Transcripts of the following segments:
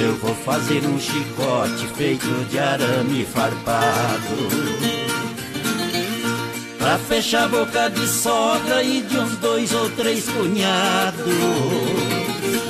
Eu vou fazer um chicote feito de arame farpado Pra fechar a boca de sogra e de uns dois ou três cunhados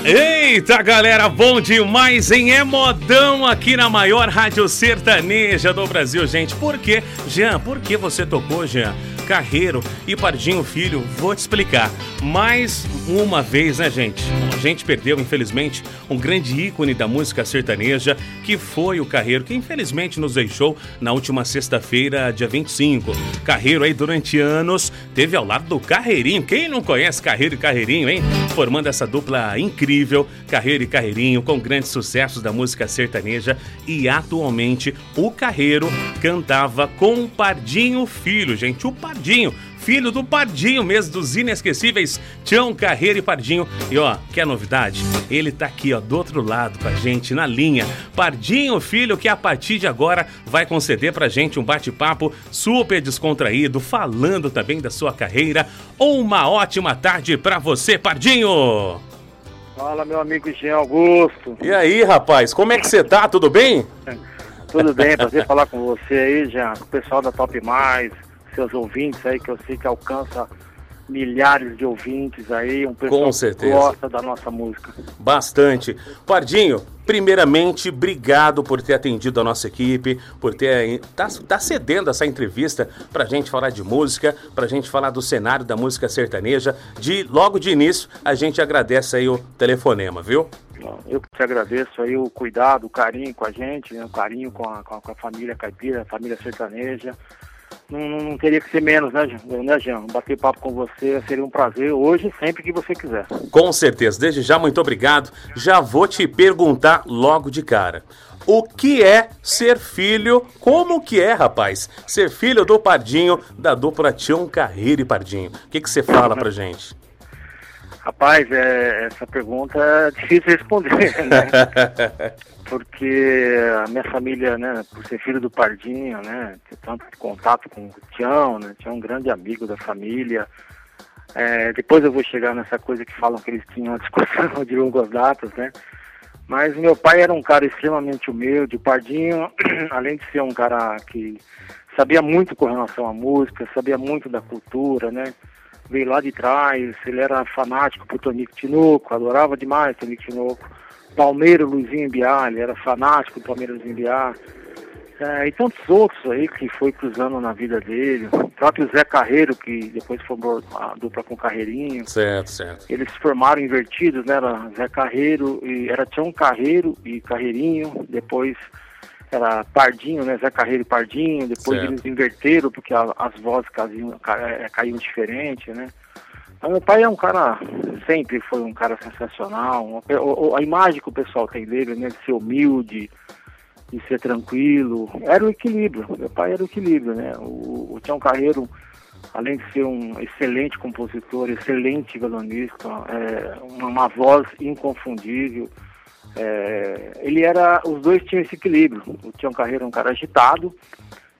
Eita galera, bom demais, hein? É modão aqui na maior rádio sertaneja do Brasil, gente. Por quê? Jean, por que você tocou, Jean? Carreiro e Pardinho Filho, vou te explicar. Mais uma vez, né, gente? Gente perdeu, infelizmente, um grande ícone da música sertaneja, que foi o Carreiro, que infelizmente nos deixou na última sexta-feira, dia 25. Carreiro aí durante anos teve ao lado do Carreirinho. Quem não conhece Carreiro e Carreirinho, hein? Formando essa dupla incrível, Carreiro e Carreirinho, com grandes sucessos da música sertaneja. E atualmente o Carreiro cantava com o Pardinho Filho, gente. O Pardinho, filho do Pardinho mesmo, dos inesquecíveis Tião Carreira e Pardinho. E ó, que novidade? Ele tá aqui, ó, do outro lado com a gente, na linha. Pardinho, filho, que a partir de agora vai conceder pra gente um bate-papo super descontraído, falando também da sua carreira. Uma ótima tarde pra você, Pardinho! Fala, meu amigo Jean Augusto. E aí, rapaz, como é que você tá? Tudo bem? Tudo bem, prazer falar com você aí, Jean, com o pessoal da Top Mais, seus ouvintes aí, que eu sei que alcança milhares de ouvintes aí, um pessoal Com certeza. que gosta da nossa música. Bastante. Pardinho, primeiramente, obrigado por ter atendido a nossa equipe, por ter tá, tá cedendo essa entrevista pra gente falar de música, pra gente falar do cenário da música sertaneja. De logo de início, a gente agradece aí o telefonema, viu? Eu te agradeço aí o cuidado, o carinho com a gente, né? o carinho com a, com a família caipira, a família sertaneja não, não, teria que ser menos, né, né, Jean? Bater papo com você seria um prazer hoje, sempre que você quiser. Com certeza. Desde já, muito obrigado. Já vou te perguntar logo de cara. O que é ser filho? Como que é, rapaz? Ser filho do Pardinho, da dupla Tião Carreira e Pardinho. O que, que você fala pra gente? Rapaz, é, essa pergunta é difícil responder, né? Porque a minha família, né, por ser filho do Pardinho, né, ter tanto contato com o Tião, né, tinha um grande amigo da família. É, depois eu vou chegar nessa coisa que falam que eles tinham uma discussão de longas datas, né? Mas meu pai era um cara extremamente humilde. O Pardinho, além de ser um cara que sabia muito com relação à música, sabia muito da cultura, né? Veio lá de trás, ele era fanático por Tonico Tinoco, adorava demais Tonico Tinoco. Palmeiro Luizinho Biar, ele era fanático do Palmeiro Luizinho Biar. É, e tantos outros aí que foi cruzando na vida dele. O próprio Zé Carreiro, que depois formou a dupla com Carreirinho. Certo, certo. Eles se formaram invertidos, né? Era Zé Carreiro, e era Tião Carreiro e Carreirinho. Depois era Pardinho, né? Zé Carreiro e Pardinho, depois certo. eles inverteram porque a, as vozes caíam, é, caíam diferente, né? Mas meu pai é um cara, sempre foi um cara sensacional, a, a imagem que o pessoal tem dele, né? De ser humilde, de ser tranquilo, era o equilíbrio, meu pai era o equilíbrio, né? O, o Tião Carreiro, além de ser um excelente compositor, excelente violonista, é, uma, uma voz inconfundível, é, ele era, os dois tinham esse equilíbrio. O Tião Carreiro um cara agitado,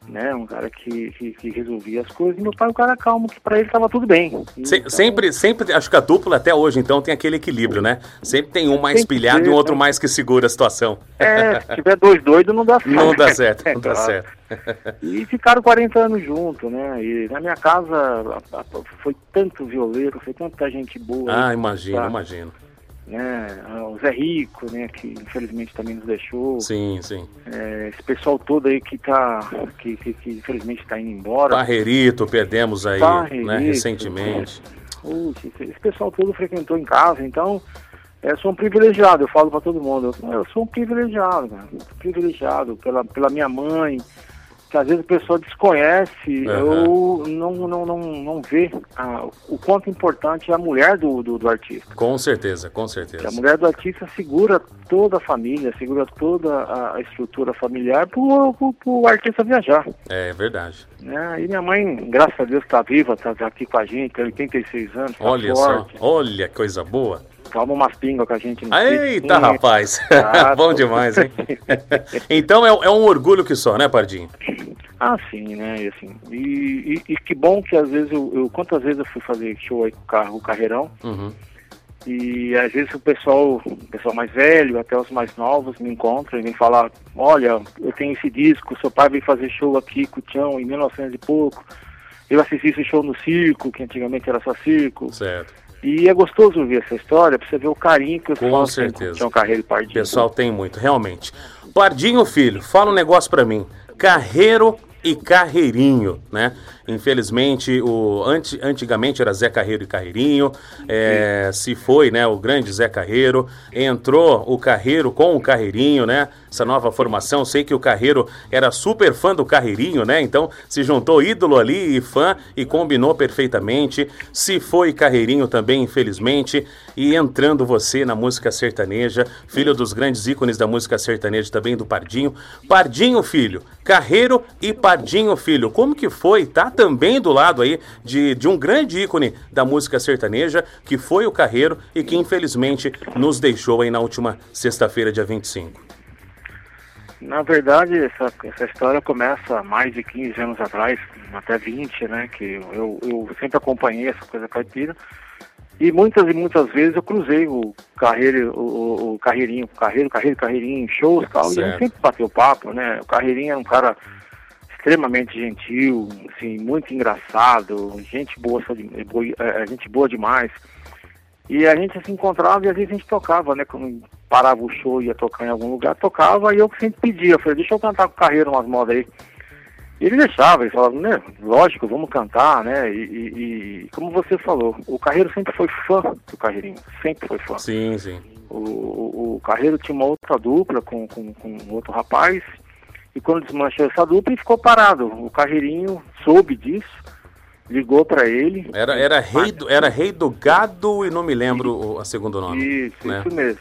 né, um cara que, que, que, resolvia as coisas, e meu pai um cara calmo, que para ele estava tudo bem. Se, então, sempre, sempre, acho que a dupla até hoje, então, tem aquele equilíbrio, né? Sempre tem um mais pilhado e um outro né? mais que segura a situação. É, se tiver dois doidos, não dá certo. Não dá certo, não dá certo. E ficaram 40 anos juntos, né? E na minha casa foi tanto violeiro, foi tanta gente boa. Ah, imagino, tá? imagino né, o Zé Rico, né, que infelizmente também nos deixou. Sim, sim. É, esse pessoal todo aí que tá, que, que, que infelizmente está indo embora. Barrerito, perdemos aí, né, recentemente. esse pessoal todo frequentou em casa, então eu sou um privilegiado, eu falo para todo mundo, eu, eu, sou um privilegiado, cara, privilegiado pela, pela minha mãe, que às vezes a pessoa desconhece uhum. ou não, não, não, não vê ah, o quanto importante é a mulher do, do, do, artista. Com certeza, com certeza. A mulher do artista segura toda a família, segura toda a estrutura familiar para o artista viajar. É verdade. É, e minha mãe, graças a Deus, está viva, está tá aqui com a gente, tem 86 anos. Tá olha forte. só, olha coisa boa toma umas pingas com a gente. No Eita, rapaz. Bom demais, hein? então é, é, um orgulho que só, né, Pardinho? Ah, sim, né? E, assim, e, e, e que bom que às vezes eu, eu, Quantas vezes eu fui fazer show aí com o carro, o carreirão. Uhum. E às vezes o pessoal, o pessoal mais velho, até os mais novos, me encontram e vêm falar, olha, eu tenho esse disco, seu pai veio fazer show aqui com o Tião em 1900 e pouco. Eu assisti esse show no circo, que antigamente era só circo. Certo. E é gostoso ouvir essa história, pra você ver o carinho que os Com fãs certeza. o Carreiro e O Pardinho. pessoal tem muito, realmente. Pardinho, filho, fala um negócio pra mim. Carreiro e Carreirinho, né? Infelizmente, o anti, antigamente era Zé Carreiro e Carreirinho. é, se foi, né, o grande Zé Carreiro. Entrou o Carreiro com o Carreirinho, né? Essa nova formação. Sei que o Carreiro era super fã do Carreirinho, né? Então se juntou ídolo ali e fã e combinou perfeitamente. Se foi Carreirinho também, infelizmente. E entrando você na música sertaneja, filho dos grandes ícones da música sertaneja também do Pardinho. Pardinho, filho, Carreiro e Pardinho, filho. Como que foi? Tá também do lado aí de, de um grande ícone da música sertaneja, que foi o Carreiro e que infelizmente nos deixou aí na última sexta-feira, dia 25. Na verdade, essa, essa história começa mais de 15 anos atrás, até 20, né? Que eu, eu sempre acompanhei essa coisa caipira. E muitas e muitas vezes eu cruzei o carreiro, o, o, carreirinho, o carreiro, carreiro, carreirinho, shows e tal, e a Certo. gente sempre bateu papo, né? O carreirinho era um cara extremamente gentil, assim, muito engraçado, gente boa, boa- é, gente boa demais. E a gente se encontrava e às vezes a gente tocava, né? Quando parava o show e ia tocar em algum lugar, tocava e eu sempre pedia, eu falei, deixa eu cantar com o Carreiro umas modas aí. E ele deixava, ele falava, né, lógico, vamos cantar, né? E, e- e como você falou, o Carreiro sempre foi fã do Carreirinho, sempre foi fã. Sim, sim. O, o, o Carreiro tinha uma outra dupla com, com, com outro rapaz, e quando desmanchou essa dupla, ele ficou parado. O Carreirinho soube disso, ligou para ele. Era, era, rei do, era rei do gado e não me lembro o a segundo nome. Isso, né? isso mesmo.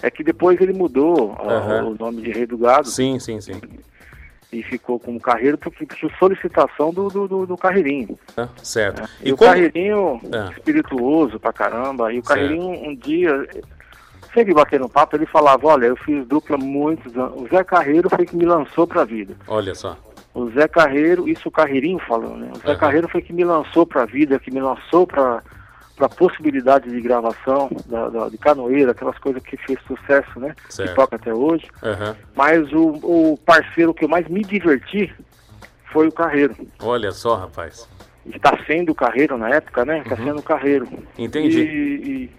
É que depois ele mudou ó, Aham. o nome de Rei do Gado Sim, sim, sim. e ficou como Carreiro porque por solicitação do, do, do, Carreirinho. Ah, certo. E, E o como... Carreirinho, Ah. espirituoso pra caramba, e o Certo. Carreirinho um dia, sempre batendo papo, ele falava, olha, eu fiz dupla muitos anos. O Zé Carreiro foi que me lançou pra vida. Olha só. O Zé Carreiro, isso o Carreirinho falando, né? O Zé Aham. Carreiro foi que me lançou pra vida, que me lançou pra para possibilidade de gravação da, da- de canoeira, aquelas coisas que fez sucesso, né? Certo. Que toca até hoje. Aham. Mas o, o parceiro que eu mais me diverti foi o Carreiro. Olha só, rapaz. Está sendo o Carreiro na época, né? Está sendo o Carreiro. Uhum. Entendi. E, e,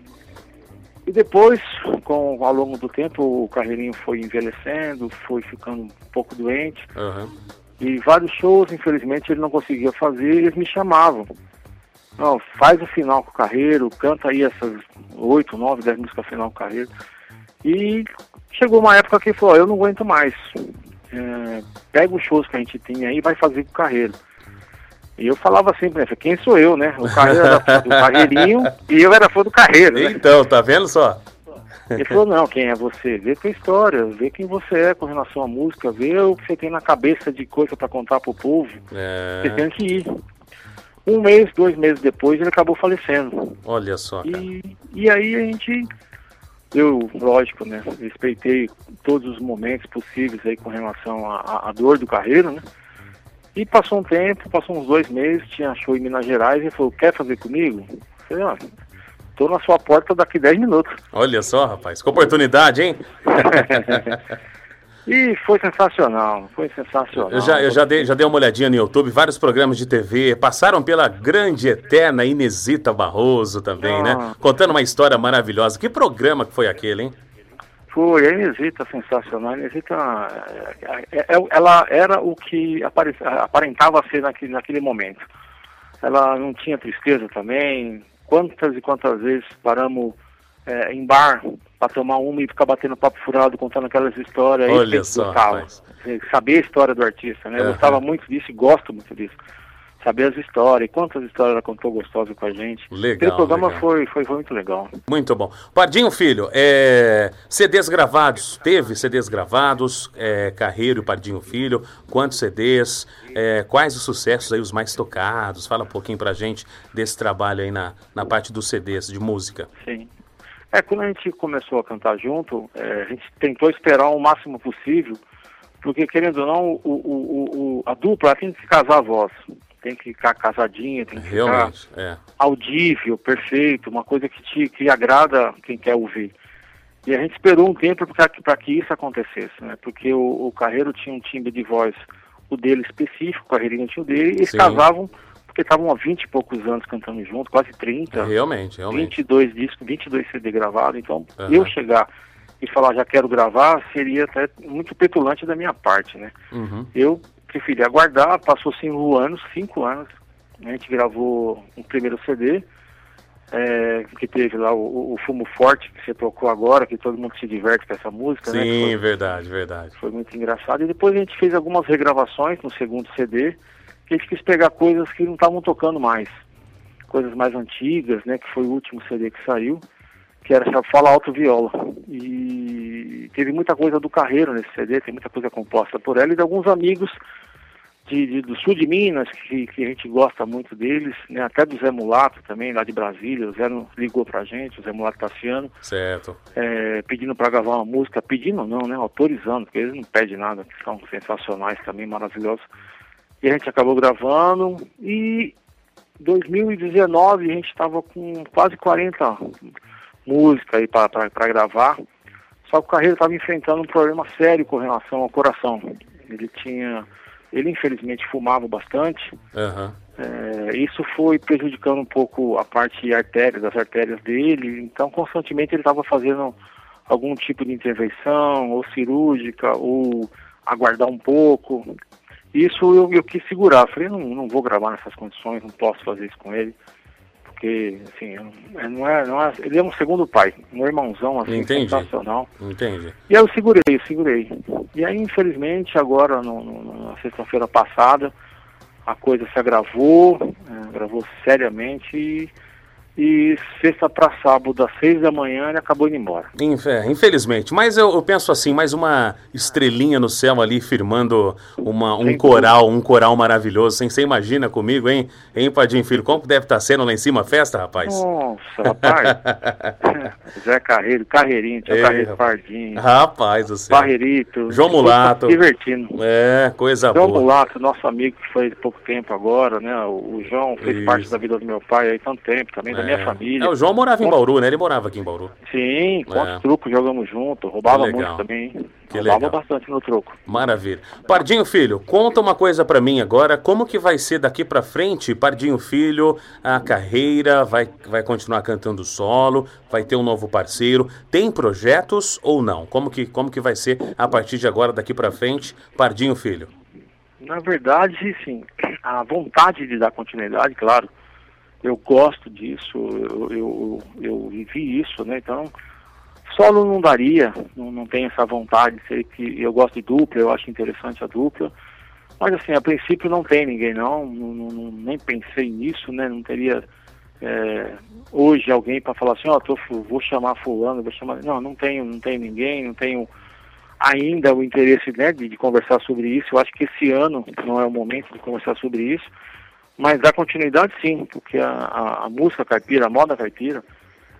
e depois, com, ao longo do tempo, o Carreirinho foi envelhecendo, foi ficando um pouco doente. Aham. E vários shows, infelizmente, ele não conseguia fazer e eles me chamavam. Não, faz o final com o Carreiro, canta aí essas oito, nove, dez músicas final com o Carreiro. E chegou uma época que ele falou, eu não aguento mais. É, pega os shows que a gente tem aí e vai fazer com o Carreiro. E eu falava sempre, né, quem sou eu, né? O Carreiro era fã do Carreirinho e eu era fã do Carreiro, né? Então, tá vendo só? Ele falou, não, quem é você? Vê tua história, vê quem você é com relação à música, vê o que você tem na cabeça de coisa para contar pro povo. Você É, tem que ir. Um mês, dois meses depois, ele acabou falecendo. olha só, cara. E, e aí a gente, eu, lógico, né, respeitei todos os momentos possíveis aí com relação à dor do carreiro, né? E passou um tempo, passou uns dois meses, tinha show em Minas Gerais, e falou, quer fazer comigo? Eu falei, ó, tô na sua porta daqui 10 minutos. Olha só, rapaz. Que oportunidade, hein? E foi sensacional, foi sensacional. Eu já, eu já, dei, já dei uma olhadinha no YouTube, vários programas de TV, passaram pela grande, eterna Inesita Barroso também, né? Ah. Contando uma história maravilhosa. Que programa que foi aquele, hein? Foi, a Inesita sensacional. A Inesita, é, é, é, ela era o que apare- aparentava ser naquele, naquele momento. Ela não tinha tristeza também. Quantas e quantas vezes paramos é, em bar para tomar uma e ficar batendo papo furado, contando aquelas histórias. Olha só, gostava. rapaz. Saber a história do artista, né? Eu gostava muito disso e gosto muito disso. Saber as histórias, quantas histórias ela contou gostosas com a gente. Legal, Aquele programa legal. Foi, foi, foi muito legal. Muito bom. Pardinho, filho, é, CDs gravados, teve CDs gravados, é, Carreiro e Pardinho Filho, quantos CDs, é, quais os sucessos aí, os mais tocados? Fala um pouquinho pra gente desse trabalho aí na, na parte dos CDs, de música. Sim. É, quando a gente começou a cantar junto, é, a gente tentou esperar o máximo possível, porque querendo ou não, o, o, o, o- a dupla tem que casar a voz. Tem que ficar casadinha, tem que Realmente, ficar é. audível, perfeito, uma coisa que te que agrada quem quer ouvir. E a gente esperou um tempo para que isso acontecesse, né? Porque o, o Carreiro tinha um timbre de voz, o dele específico, o Carreirinho tinha o dele, e eles Sim. casavam porque estavam há 20 e poucos anos cantando junto, quase 30. Realmente, realmente. 22 discos, 22 CD gravados. Então, Aham. eu chegar e falar já quero gravar seria até muito petulante da minha parte, né? Uhum. Eu preferi aguardar, passou cinco anos, cinco anos. A gente gravou um primeiro CD, é, que teve lá o, o Fumo Forte, que você tocou agora, que todo mundo se diverte com essa música, né? Sim, Foi, verdade, verdade. foi muito engraçado. E depois a gente fez algumas regravações no segundo CD, que a gente quis pegar coisas que não estavam tocando mais. Coisas mais antigas, né? Que foi o último CD que saiu, que era essa Fala Alto Viola. E teve muita coisa do Carreiro nesse CD, tem muita coisa composta por ela e de alguns amigos de, de- do sul de Minas, que, que a gente gosta muito deles, né? Até do Zé Mulato também, lá de Brasília. O Zé ligou pra gente, o Zé Mulato Tassiano Certo. é, pedindo para gravar uma música, pedindo não, né, autorizando, porque eles não pedem nada, que são sensacionais também, maravilhosos. E a gente acabou gravando e 2019 a gente estava com quase 40 músicas aí para gravar, só que o Carreiro estava enfrentando um problema sério com relação ao coração. Ele tinha, ele infelizmente fumava bastante, Aham. é, isso foi prejudicando um pouco a parte artéria, das artérias dele, então constantemente ele estava fazendo algum tipo de intervenção, ou cirúrgica, ou aguardar um pouco. Isso eu, eu quis segurar, falei, não, não vou gravar nessas condições, não posso fazer isso com ele, porque, assim, não- é, não é, ele é um segundo pai, um irmãozão, assim, Entendi. sensacional. Entendi. E aí eu segurei, eu segurei. E aí, infelizmente, agora, no, no- na sexta-feira passada, a coisa se agravou, eh, agravou seriamente e, e sexta para sábado, das seis da manhã, ele acabou indo embora. Infe- Infelizmente, mas eu, eu penso assim, mais uma estrelinha no céu ali firmando uma, um Sem coral, um coral maravilhoso. Você imagina comigo, hein? Hein, Padinho Filho? Como deve estar sendo lá em cima a festa, rapaz? Nossa, rapaz. Zé Carreiro, Carreirinho, Ei, Carreiro. Pardinho, Rapaz do céu. Barreirito. João Mulato. Divertindo. É, coisa João boa. Mulato, nosso amigo que foi há pouco tempo agora, né? O, o João fez Isso. parte da vida do meu pai aí tanto tempo, também da minha É. família. É, o João morava em Bauru, né? Ele morava aqui em Bauru. Sim, quantos É. trucos jogamos junto, roubava Que legal. muito também. Que roubava legal. bastante no troco. Maravilha. Pardinho Filho, conta uma coisa pra mim agora. Como que vai ser daqui pra frente, Pardinho Filho, a carreira? Vai, vai continuar cantando solo? Vai ter um novo parceiro? Tem projetos ou não? Como que, como que vai ser a partir de agora, daqui pra frente, Pardinho Filho? Na verdade, sim, a vontade de dar continuidade, claro, eu gosto disso, eu, eu, eu vivi isso, né? Então, solo não daria, não, não tenho essa vontade, sei que eu gosto de dupla, eu acho interessante a dupla, mas assim, a princípio não tem ninguém não, não, não- nem pensei nisso, né? Não teria é, hoje alguém para falar assim, ó, fu- vou chamar fulano, vou chamar. Não, não tenho, não tenho ninguém, não tenho ainda o interesse né, de, de conversar sobre isso. Eu acho que esse ano não é o momento de conversar sobre isso, mas dar continuidade sim, porque a, a, a música caipira, a moda caipira,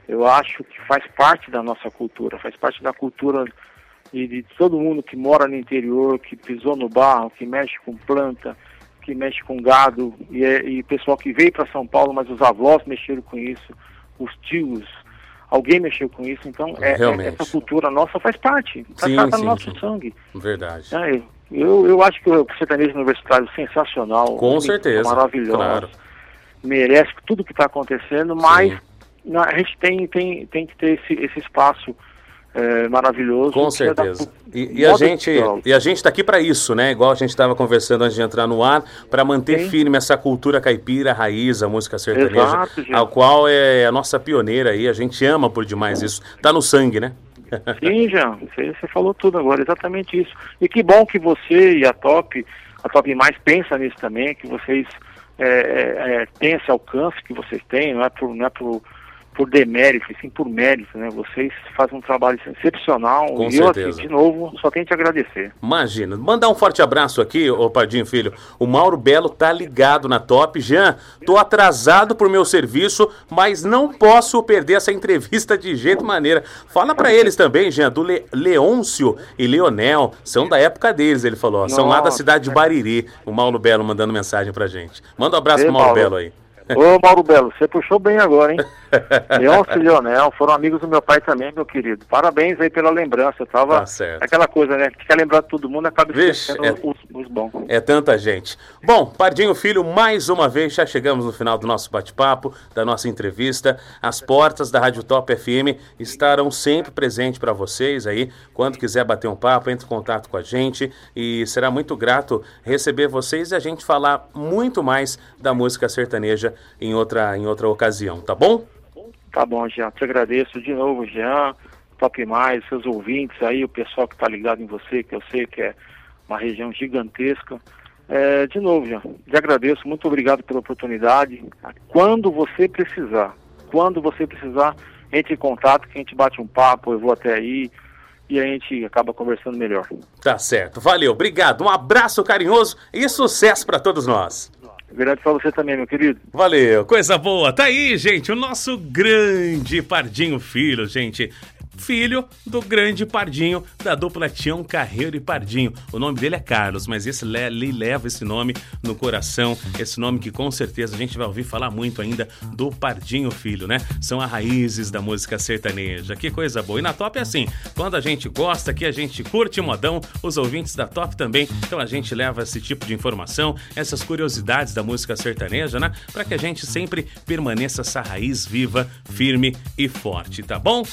eu acho que faz parte da nossa cultura, faz parte da cultura de, de todo mundo que mora no interior, que pisou no barro, que mexe com planta, que mexe com gado, e, é, e pessoal que veio para São Paulo, mas os avós mexeram com isso, os tios, alguém mexeu com isso, então é, é- essa cultura nossa faz parte, faz Sim, parte do sim, nosso sim. sangue. Verdade. É, eu, eu acho que o sertanejo universitário é sensacional, Com certeza, maravilhosa, claro. merece tudo que está acontecendo, mas a gente tem, tem, tem que ter esse, esse espaço é, maravilhoso. Com que é da certeza. E, e a gente e a gente está aqui para isso, né? Igual a gente estava conversando antes de entrar no ar, para manter Sim. firme essa cultura caipira, raiz, a música sertaneja, Exato, gente. a qual é a nossa pioneira aí. A gente ama por demais isso. Tá no sangue, né? Sim, Jean, você, você falou tudo agora, exatamente isso. E que bom que você e a Top, a Top Mais pensa nisso também, que vocês é, é, é, têm esse alcance que vocês têm, não é por, não é por, por demérito, sim por mérito, né? Vocês fazem um trabalho excepcional Com e certeza. eu, assim, de novo, só tenho que te agradecer. Imagina. Mandar um forte abraço aqui, ô Pardinho Filho. O Mauro Belo tá ligado na Top. Jean, tô atrasado pro meu serviço, mas não posso perder essa entrevista de jeito maneira. Fala pra eles também, Jean, do Le Leôncio e Leonel. São da época deles, ele falou. ó. São lá da Nossa. cidade de Bariri. O Mauro Belo mandando mensagem pra gente. Manda um abraço Ei, pro Mauro Mauro. Belo aí. Ô, Mauro Belo, você puxou bem agora, hein? Leôncio e Leonel foram amigos do meu pai também, meu querido. Parabéns aí pela lembrança. Eu tava Tá certo. aquela coisa, né? Que quer lembrar de todo mundo, acaba Vixe, é- os, os bons. É tanta gente. Bom, Pardinho Filho, mais uma vez já chegamos no final do nosso bate-papo, da nossa entrevista. As portas da Rádio Top FM estarão sempre presentes para vocês aí. Quando quiser bater um papo, entre em contato com a gente e será muito grato receber vocês e a gente falar muito mais da música sertaneja em outra, em outra ocasião, tá bom? Tá bom, Jean. Te agradeço de novo, Jean. Top mais, seus ouvintes aí, o pessoal que tá ligado em você, que eu sei que é uma região gigantesca. É, de novo, Jean, te agradeço, muito obrigado pela oportunidade. Quando você precisar, quando você precisar, entre em contato, que a gente bate um papo, eu vou até aí e a gente acaba conversando melhor. Tá certo. Valeu, obrigado. Um abraço carinhoso e sucesso para todos nós. Grande pra você também, meu querido. Valeu, coisa boa. Tá aí, gente, o nosso grande Pardinho Filho, gente. Filho do grande Pardinho, da dupla Tião Carreiro e Pardinho. O nome dele é Carlos, mas esse le ele leva esse nome no coração, esse nome que com certeza a gente vai ouvir falar muito ainda do Pardinho Filho, né? São as raízes da música sertaneja. Que coisa boa. E na Top é assim, quando a gente gosta, que a gente curte modão, os ouvintes da Top também. Então a gente leva esse tipo de informação, essas curiosidades da música sertaneja, né? Para que a gente sempre permaneça essa raiz viva, firme e forte, tá bom?